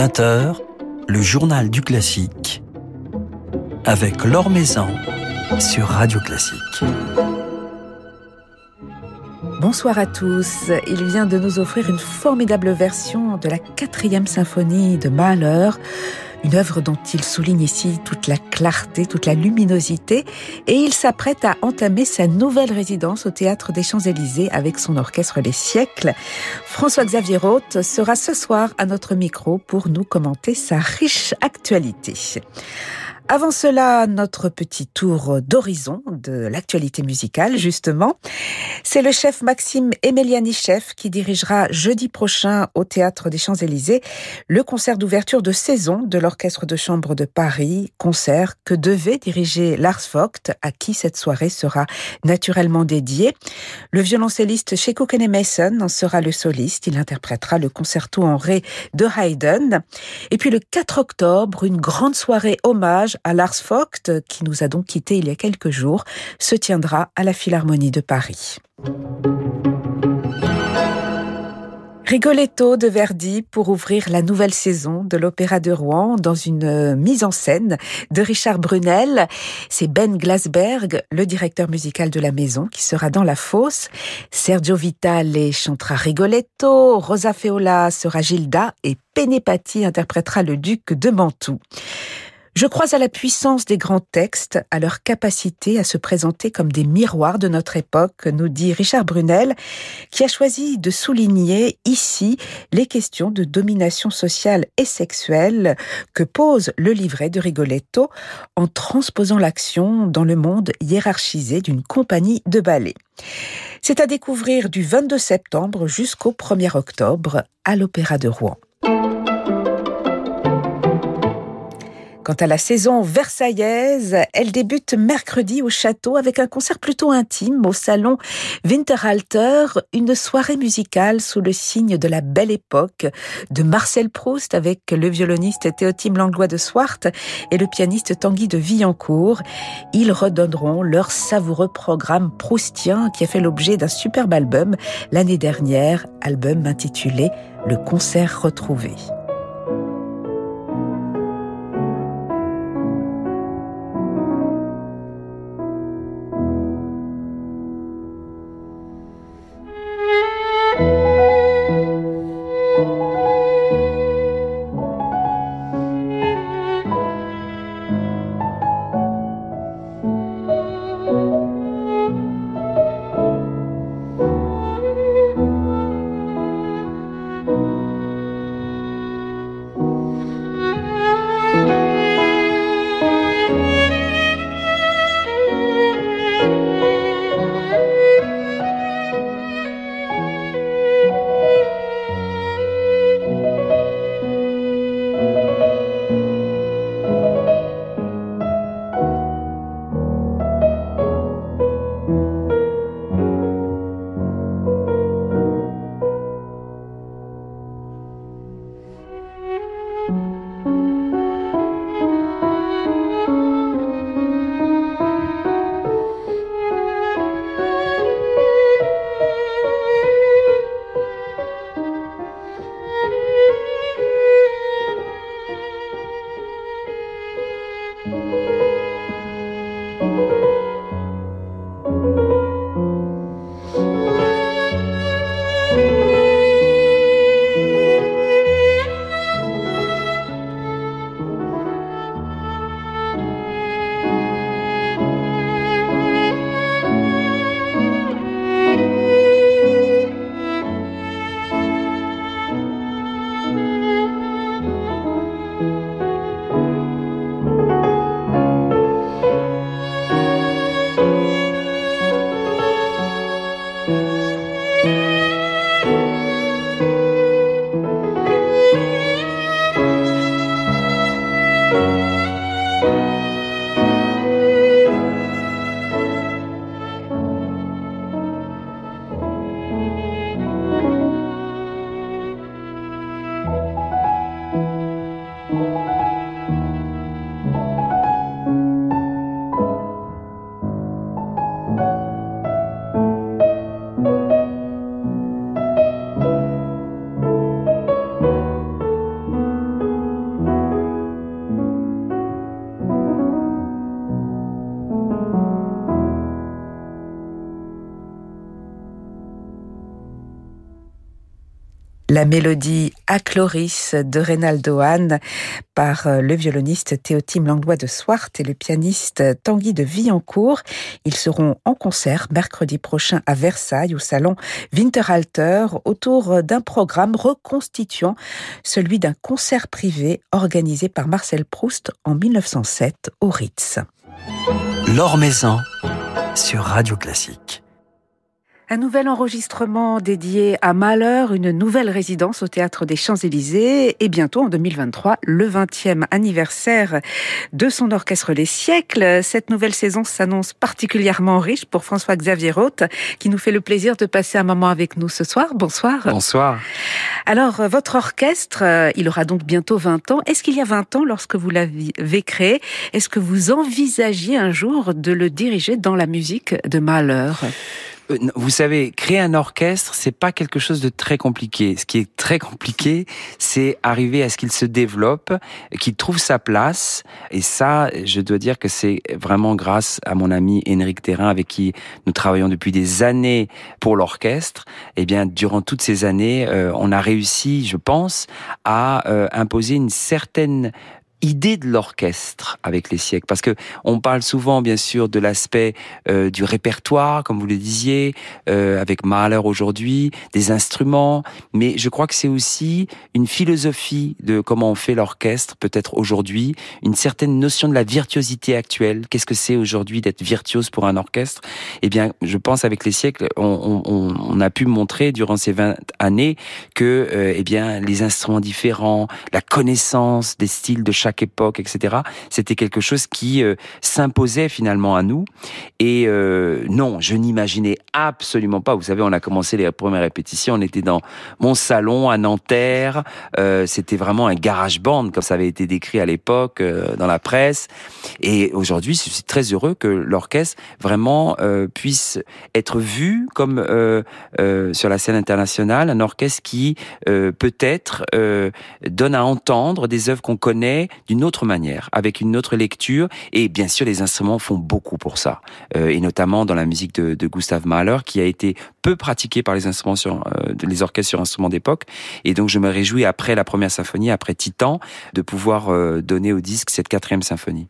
20h, le journal du classique avec Laure Maison sur Radio Classique. Bonsoir à tous. Il vient de nous offrir une formidable version de la quatrième symphonie de Mahler une œuvre dont il souligne ici toute la clarté, toute la luminosité, et il s'apprête à entamer sa nouvelle résidence au Théâtre des Champs-Élysées avec son orchestre Les Siècles. François-Xavier Roth sera ce soir à notre micro pour nous commenter sa riche actualité. Avant cela, notre petit tour d'horizon de l'actualité musicale, justement. C'est le chef Maxime Emeliani-Chef qui dirigera jeudi prochain au Théâtre des Champs-Élysées le concert d'ouverture de saison de l'Orchestre de Chambre de Paris, concert que devait diriger Lars Vogt, à qui cette soirée sera naturellement dédiée. Le violoncelliste Sheko Mason en sera le soliste. Il interprétera le concerto en ré de Haydn. Et puis le 4 octobre, une grande soirée hommage à Lars Vogt, qui nous a donc quittés il y a quelques jours, se tiendra à la Philharmonie de Paris. Rigoletto de Verdi pour ouvrir la nouvelle saison de l'Opéra de Rouen dans une euh, mise en scène de Richard Brunel. C'est Ben Glasberg, le directeur musical de la maison, qui sera dans la fosse. Sergio Vitale chantera Rigoletto, Rosa Feola sera Gilda et Penepati interprétera le duc de Mantoue. Je crois à la puissance des grands textes, à leur capacité à se présenter comme des miroirs de notre époque, nous dit Richard Brunel, qui a choisi de souligner ici les questions de domination sociale et sexuelle que pose le livret de Rigoletto en transposant l'action dans le monde hiérarchisé d'une compagnie de ballet. C'est à découvrir du 22 septembre jusqu'au 1er octobre à l'Opéra de Rouen. Quant à la saison versaillaise, elle débute mercredi au château avec un concert plutôt intime au salon Winterhalter, une soirée musicale sous le signe de la belle époque de Marcel Proust avec le violoniste Théotime Langlois de Swart et le pianiste Tanguy de Villancourt. Ils redonneront leur savoureux programme proustien qui a fait l'objet d'un superbe album l'année dernière, album intitulé Le concert retrouvé. La mélodie Chloris de Reynaldo Hahn par euh, le violoniste Théotime Langlois de Swart et le pianiste Tanguy de Villancourt. Ils seront en concert mercredi prochain à Versailles au salon Winterhalter autour d'un programme reconstituant celui d'un concert privé organisé par Marcel Proust en 1907 au Ritz. L'Or sur Radio Classique. Un nouvel enregistrement dédié à Malheur, une nouvelle résidence au Théâtre des Champs-Élysées et bientôt en 2023 le 20e anniversaire de son orchestre Les Siècles. Cette nouvelle saison s'annonce particulièrement riche pour François-Xavier Roth qui nous fait le plaisir de passer un moment avec nous ce soir. Bonsoir. Bonsoir. Alors, votre orchestre, euh, il aura donc bientôt 20 ans. Est-ce qu'il y a 20 ans, lorsque vous l'avez créé, est-ce que vous envisagiez un jour de le diriger dans la musique de Malheur euh, vous savez, créer un orchestre, c'est pas quelque chose de très compliqué. Ce qui est très compliqué, c'est arriver à ce qu'il se développe, qu'il trouve sa place. Et ça, je dois dire que c'est vraiment grâce à mon ami Henrik Terrain, avec qui nous travaillons depuis des années pour l'orchestre. Eh bien, durant toutes ces années, euh, on a réussi, je pense, à euh, imposer une certaine idée de l'orchestre avec les siècles. Parce que on parle souvent bien sûr de l'aspect euh, du répertoire comme vous le disiez euh, avec Mahler aujourd'hui des instruments. Mais je crois que c'est aussi une philosophie de comment on fait l'orchestre peut-être aujourd'hui une certaine notion de la virtuosité actuelle. Qu'est-ce que c'est aujourd'hui d'être virtuose pour un orchestre? Eh bien je pense avec les siècles on, on, on a pu montrer durant ces 20 années que euh, eh bien les instruments différents la connaissance des styles de chaque époque, etc. C'était quelque chose qui euh, s'imposait finalement à nous. Et euh, non, je n'imaginais absolument pas. Vous savez, on a commencé les premières répétitions, on était dans mon salon à Nanterre. Euh, C'était vraiment un garage band, comme ça avait été décrit à l'époque euh, dans la presse. Et aujourd'hui, je suis très heureux que l'orchestre vraiment puisse être vu comme sur la scène internationale, un orchestre qui peut-être donne à entendre des œuvres qu'on connaît d'une autre manière, avec une autre lecture. Et bien sûr, les instruments font beaucoup pour ça. Euh, et notamment dans la musique de, de Gustav Mahler, qui a été peu pratiquée par les instruments sur, euh, les orchestres sur instruments d'époque. Et donc, je me réjouis après la première symphonie, après Titan, de pouvoir euh, donner au disque cette quatrième symphonie.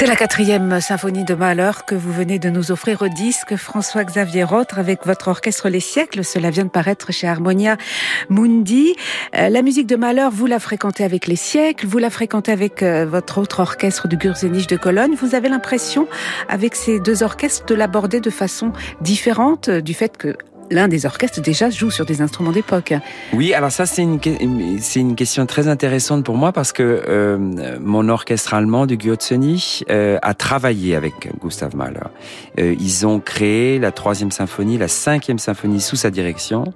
C'est la quatrième symphonie de Mahler que vous venez de nous offrir au disque François-Xavier Rotre avec votre orchestre Les Siècles. Cela vient de paraître chez Harmonia Mundi. Euh, la musique de Mahler, vous la fréquentez avec Les Siècles, vous la fréquentez avec euh, votre autre orchestre du Gurzenich de Cologne. Vous avez l'impression, avec ces deux orchestres, de l'aborder de façon différente euh, du fait que l'un des orchestres déjà joue sur des instruments d'époque. Oui, alors ça c'est une c'est une question très intéressante pour moi parce que euh, mon orchestre allemand du Giozzoni euh, a travaillé avec Gustav Mahler. Euh, ils ont créé la troisième symphonie, la cinquième symphonie sous sa direction.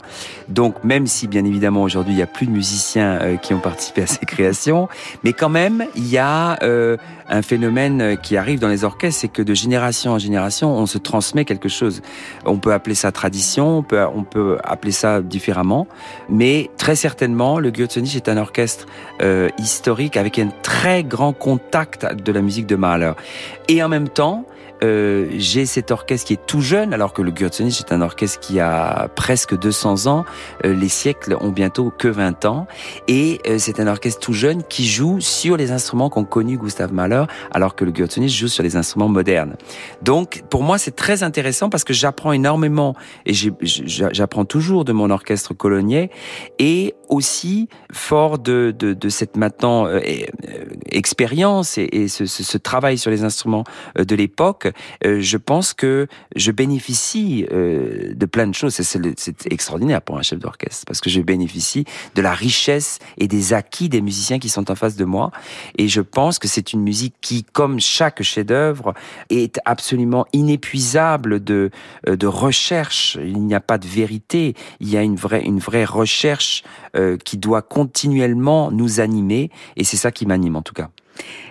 Donc même si bien évidemment aujourd'hui il y a plus de musiciens euh, qui ont participé à ces créations, mais quand même il y a euh, un phénomène qui arrive dans les orchestres, c'est que de génération en génération on se transmet quelque chose. On peut appeler ça tradition on on peut appeler ça différemment, mais très certainement, le Götzenich est un orchestre euh, historique avec un très grand contact de la musique de Mahler. Et en même temps, euh, j'ai cet orchestre qui est tout jeune, alors que le Gürzenich est un orchestre qui a presque 200 ans. Euh, les siècles ont bientôt que 20 ans. Et euh, c'est un orchestre tout jeune qui joue sur les instruments qu'ont connus Gustav Mahler, alors que le Gürzenich joue sur les instruments modernes. Donc, pour moi, c'est très intéressant parce que j'apprends énormément et j'apprends toujours de mon orchestre colonier et aussi fort de, de, de cette maintenant euh, expérience et, et ce, ce, ce, travail sur les instruments de l'époque, euh, je pense que je bénéficie euh, de plein de choses. C'est extraordinaire pour un chef d'orchestre parce que je bénéficie de la richesse et des acquis des musiciens qui sont en face de moi. Et je pense que c'est une musique qui, comme chaque chef-d'œuvre, est absolument inépuisable de euh, de recherche. Il n'y a pas de vérité. Il y a une vraie une vraie recherche qui doit continuellement nous animer. Et c'est ça qui m'anime en tout cas.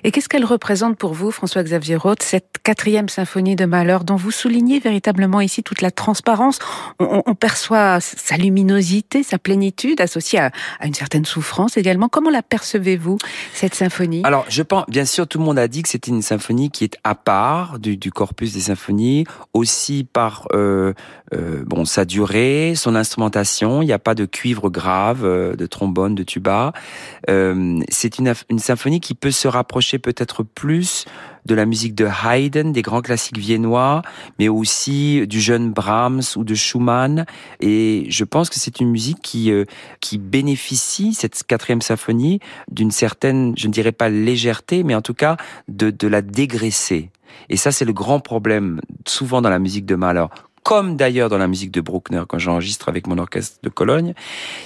Et qu'est-ce qu'elle représente pour vous, François-Xavier Roth, cette quatrième symphonie de Malheur, dont vous soulignez véritablement ici toute la transparence? On, perçoit sa luminosité, sa plénitude, associée à, une certaine souffrance également. Comment la percevez-vous, cette symphonie? Alors, je pense, bien sûr, tout le monde a dit que c'était une symphonie qui est à part du, corpus des symphonies, aussi par euh, euh, bon sa durée, son instrumentation. Il n'y a pas de cuivre grave, euh, de trombone, de tuba. C'est une, une symphonie qui peut se rapprocher peut-être plus de la musique de Haydn, des grands classiques viennois, mais aussi du jeune Brahms ou de Schumann. Et je pense que c'est une musique qui euh, qui bénéficie cette quatrième symphonie d'une certaine, je ne dirais pas légèreté, mais en tout cas de de la dégraisser. Et ça, c'est le grand problème souvent dans la musique de Mahler comme d'ailleurs dans la musique de Bruckner quand j'enregistre avec mon orchestre de Cologne,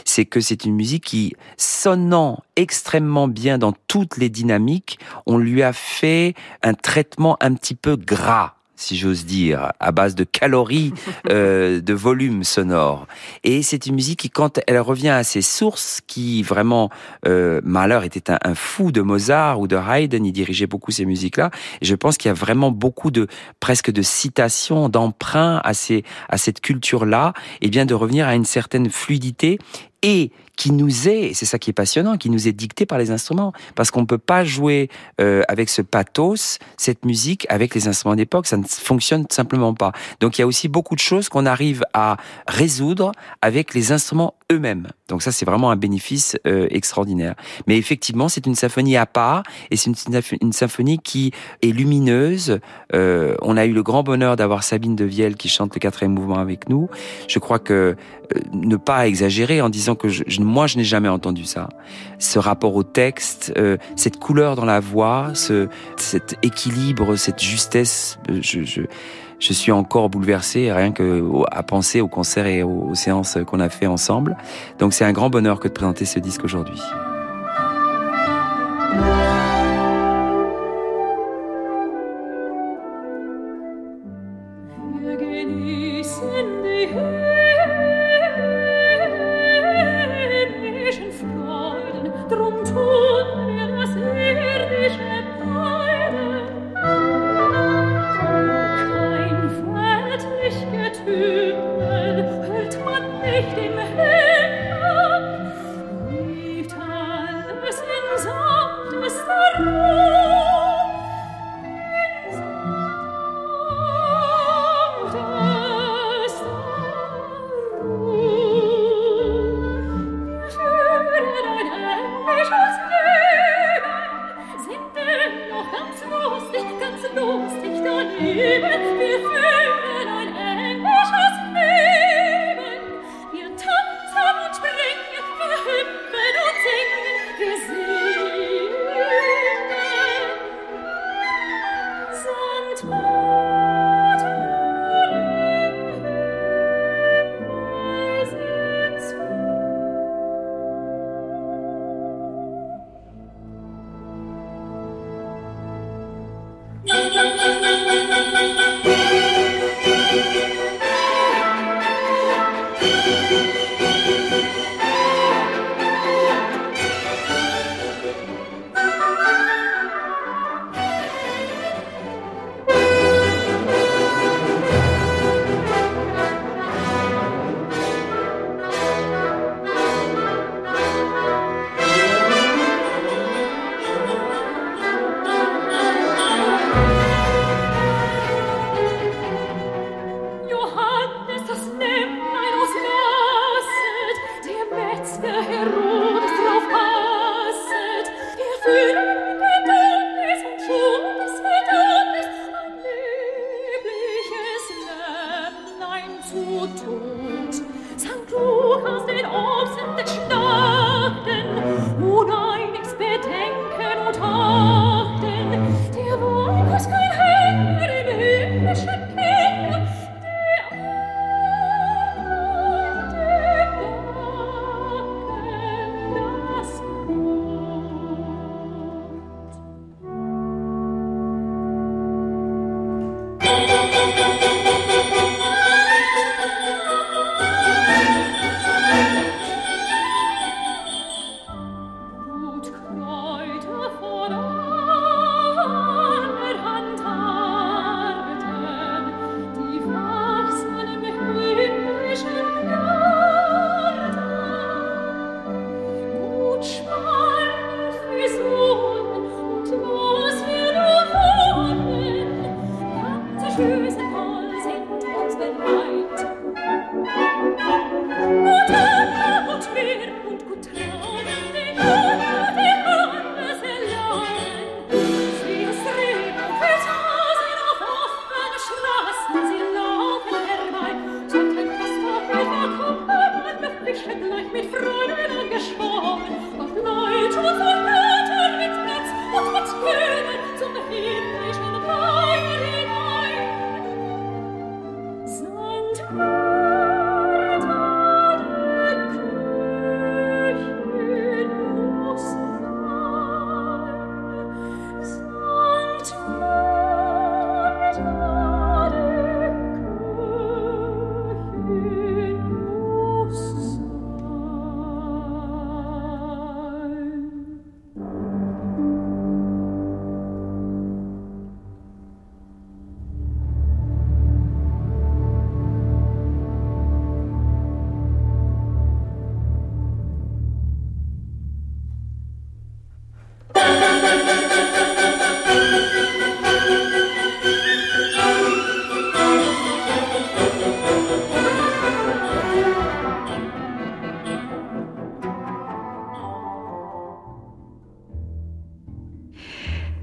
c'est que c'est une musique qui, sonnant extrêmement bien dans toutes les dynamiques, on lui a fait un traitement un petit peu gras si j'ose dire, à base de calories, euh, de volume sonore. Et c'est une musique qui, quand elle revient à ses sources, qui vraiment, euh, Mahler était un, un, fou de Mozart ou de Haydn, il dirigeait beaucoup ces musiques-là. Je pense qu'il y a vraiment beaucoup de, presque de citations, d'emprunts à ces, à cette culture-là, et bien de revenir à une certaine fluidité et qui nous est, c'est ça qui est passionnant, qui nous est dicté par les instruments, parce qu'on ne peut pas jouer euh, avec ce pathos, cette musique, avec les instruments d'époque, ça ne fonctionne simplement pas. Donc il y a aussi beaucoup de choses qu'on arrive à résoudre avec les instruments eux-mêmes. Donc ça, c'est vraiment un bénéfice euh, extraordinaire. Mais effectivement, c'est une symphonie à part, et c'est une, symphonie qui est lumineuse. Euh, on a eu le grand bonheur d'avoir Sabine de Vielle qui chante le quatrième mouvement avec nous. Je crois que euh, ne pas exagérer en disant que je, moi, je n'ai jamais entendu ça. Ce rapport au texte, euh, cette couleur dans la voix, ce, cet équilibre, cette justesse, euh, je, je je suis encore bouleversé rien que à penser au concert et aux, séances qu'on a fait ensemble. Donc c'est un grand bonheur que de présenter ce disque aujourd'hui.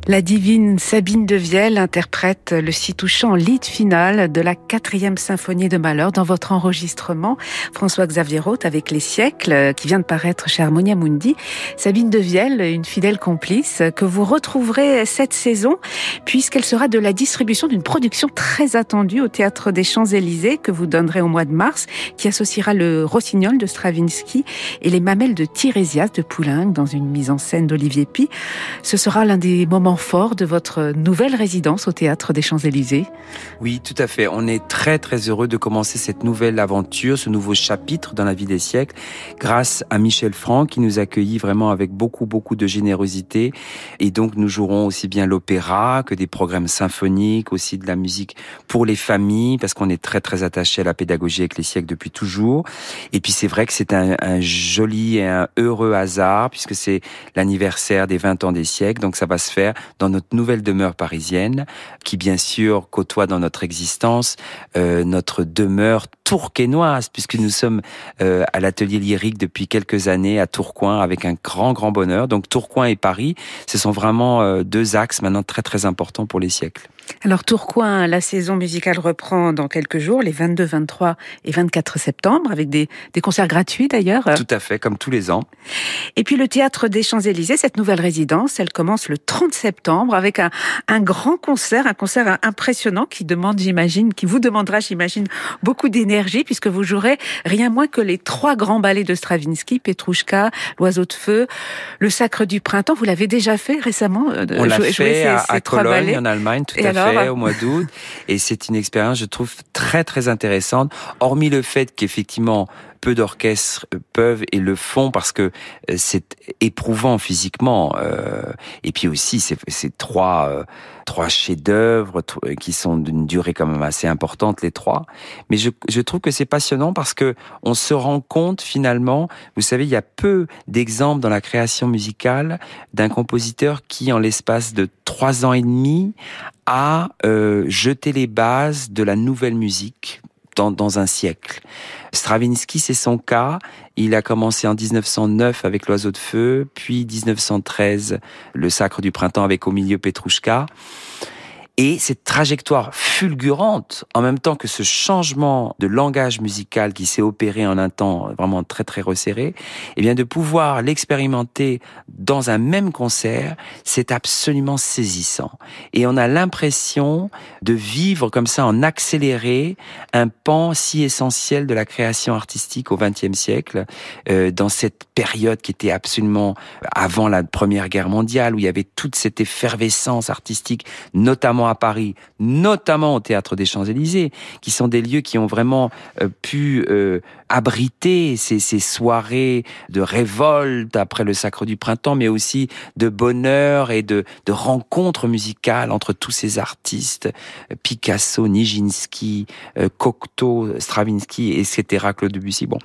La divine Sabine de Vielle interprète le si touchant lead final de la quatrième symphonie de Malheur dans votre enregistrement. François-Xavier Roth avec Les siècles qui vient de paraître chez Harmonia Mundi. Sabine de Vielle, une fidèle complice que vous retrouverez cette saison puisqu'elle sera de la distribution d'une production très attendue au Théâtre des Champs-Élysées que vous donnerez au mois de mars qui associera le Rossignol de Stravinsky et les mamelles de Tirésias de Poulenc dans une mise en scène d'Olivier Pi. Ce sera l'un des moments fort de votre nouvelle résidence au Théâtre des Champs-Élysées. Oui, tout à fait. On est très très heureux de commencer cette nouvelle aventure, ce nouveau chapitre dans la vie des siècles, grâce à Michel Franck qui nous accueillit vraiment avec beaucoup beaucoup de générosité. Et donc nous jouerons aussi bien l'opéra que des programmes symphoniques, aussi de la musique pour les familles, parce qu'on est très très attaché à la pédagogie avec les siècles depuis toujours. Et puis c'est vrai que c'est un, un joli et un heureux hasard, puisque c'est l'anniversaire des 20 ans des siècles, donc ça va se faire dans notre nouvelle demeure parisienne, qui bien sûr côtoie dans notre existence euh, notre demeure tourquenoise, puisque nous sommes euh, à l'atelier lyrique depuis quelques années à Tourcoing avec un grand grand bonheur. Donc Tourcoing et Paris, ce sont vraiment euh, deux axes maintenant très très importants pour les siècles. Alors Tourcoing, la saison musicale reprend dans quelques jours, les 22, 23 et 24 septembre, avec des, des concerts gratuits d'ailleurs. Tout à fait, comme tous les ans. Et puis le Théâtre des Champs-Élysées, cette nouvelle résidence, elle commence le 30 septembre avec un, un grand concert, un concert impressionnant qui demande, j'imagine, qui vous demandera, j'imagine, beaucoup d'énergie puisque vous jouerez rien moins que les trois grands ballets de Stravinsky, Petrouchka, L'Oiseau de Feu, Le Sacre du Printemps. Vous l'avez déjà fait récemment euh, On l'a fait à, à Cologne, en Allemagne, tout à fait fait au mois d'août. Et c'est une expérience, je trouve, très très intéressante. Hormis le fait qu'effectivement peu d'orchestres peuvent et le font parce que euh, c'est éprouvant physiquement. Euh, et puis aussi, c'est trois euh, trois chefs-d'œuvre qui sont d'une durée quand même assez importante les trois. Mais je, je trouve que c'est passionnant parce que on se rend compte finalement. Vous savez, il y a peu d'exemples dans la création musicale d'un compositeur qui, en l'espace de trois ans et demi, a euh, jeté les bases de la nouvelle musique dans, un siècle. Stravinsky, c'est son cas. Il a commencé en 1909 avec L'Oiseau de Feu, puis 1913 Le Sacre du Printemps avec Au milieu Petrouchka. Et cette trajectoire fulgurante, en même temps que ce changement de langage musical qui s'est opéré en un temps vraiment très très resserré, eh bien de pouvoir l'expérimenter dans un même concert, c'est absolument saisissant. Et on a l'impression de vivre comme ça en accéléré un pan si essentiel de la création artistique au XXe siècle, euh, dans cette période qui était absolument avant la Première Guerre mondiale, où il y avait toute cette effervescence artistique, notamment à Paris, notamment au Théâtre des Champs-Élysées, qui sont des lieux qui ont vraiment euh, pu euh, abriter ces, soirées de révolte après le Sacre du Printemps, mais aussi de bonheur et de, rencontres musicales entre tous ces artistes, Picasso, Nijinsky, euh, Cocteau, Stravinsky, etc., Claude Debussy. Bon,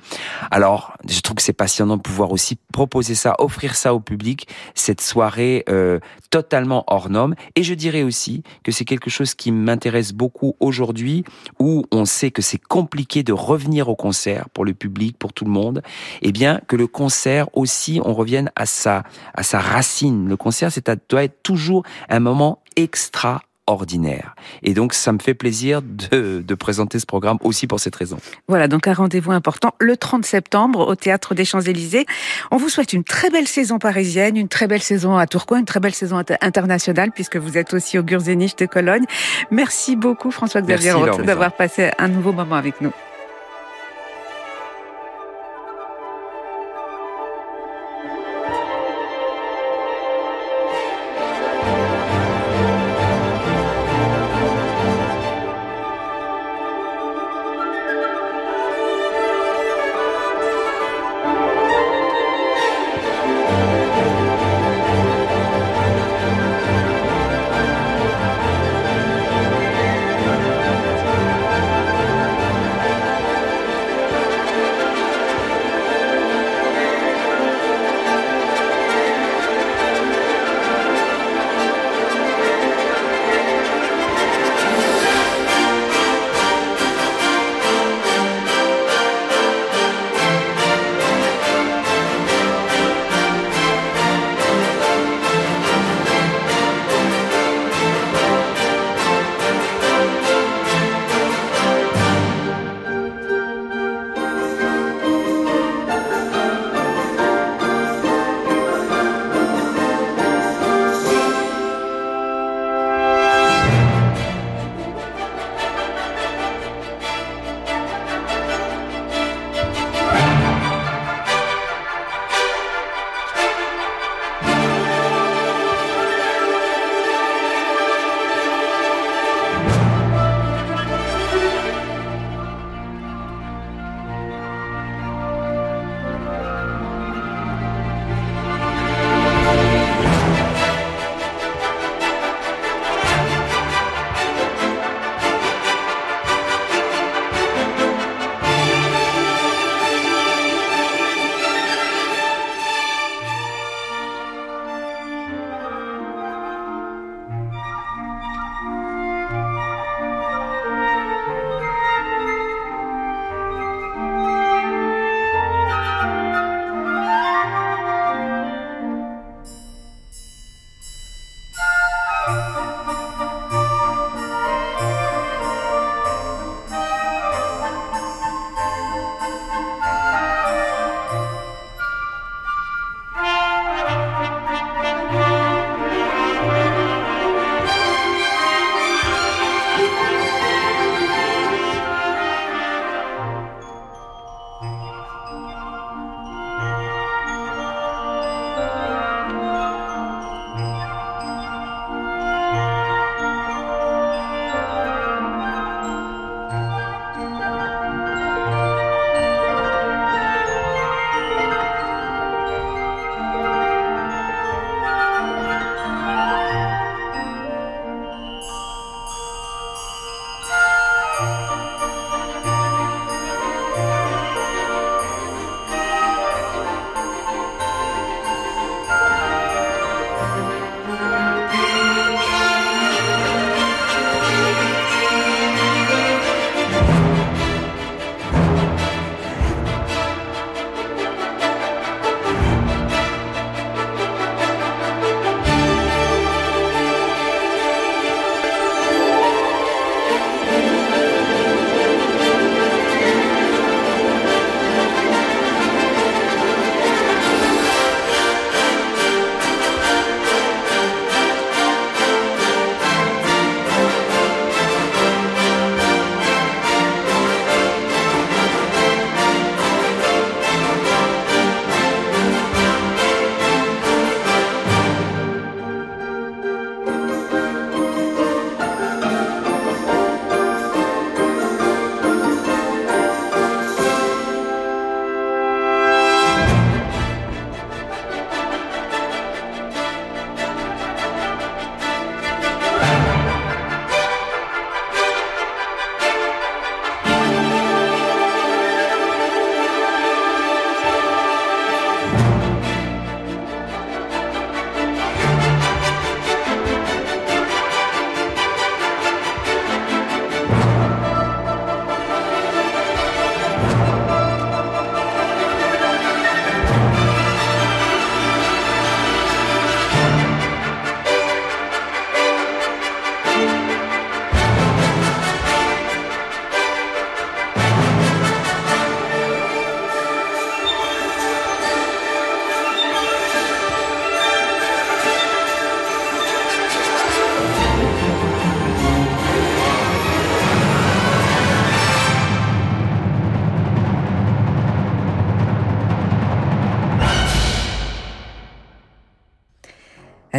alors je trouve que c'est passionnant de pouvoir aussi proposer ça, offrir ça au public, cette soirée euh, totalement hors norme. Et je dirais aussi que c'est quelque chose qui m'intéresse beaucoup aujourd'hui, où on sait que c'est compliqué de revenir au concert pour le public, pour tout le monde. Eh bien, que le concert aussi, on revienne à sa à sa racine. Le concert, c'est doit être toujours un moment extra ordinaire. Et donc, ça me fait plaisir de, de, présenter ce programme aussi pour cette raison. Voilà, donc un rendez-vous important le 30 septembre au Théâtre des Champs-Élysées. On vous souhaite une très belle saison parisienne, une très belle saison à Tourcoing, une très belle saison internationale, puisque vous êtes aussi au Gurzénich de Cologne. Merci beaucoup, François-Xavier d'avoir passé un nouveau moment avec nous.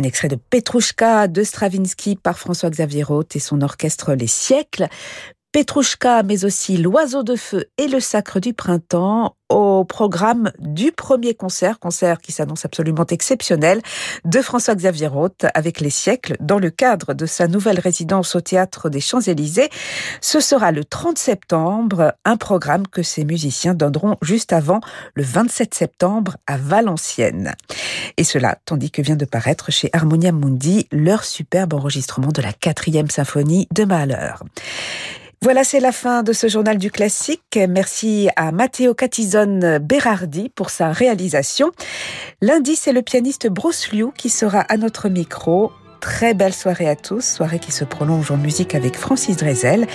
Un extrait de Petrouchka de Stravinsky par François-Xavier Roth et son orchestre Les Siècles. Petrouchka, mais aussi L'Oiseau de Feu et Le Sacre du Printemps au programme du premier concert, concert qui s'annonce absolument exceptionnel, de François-Xavier Roth avec les siècles dans le cadre de sa nouvelle résidence au théâtre des Champs-Élysées. Ce sera le 30 septembre, un programme que ces musiciens donneront juste avant le 27 septembre à Valenciennes. Et cela, tandis que vient de paraître chez Harmonia Mundi leur superbe enregistrement de la quatrième symphonie de Mahler. Voilà, c'est la fin de ce journal du classique. Merci à Matteo Catizone Berardi pour sa réalisation. Lundi, c'est le pianiste Bruce Liu qui sera à notre micro. Très belle soirée à tous, soirée qui se prolonge en musique avec Francis Drezel.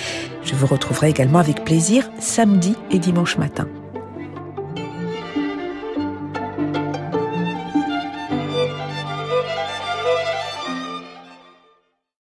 Je vous retrouverai également avec plaisir samedi et dimanche matin.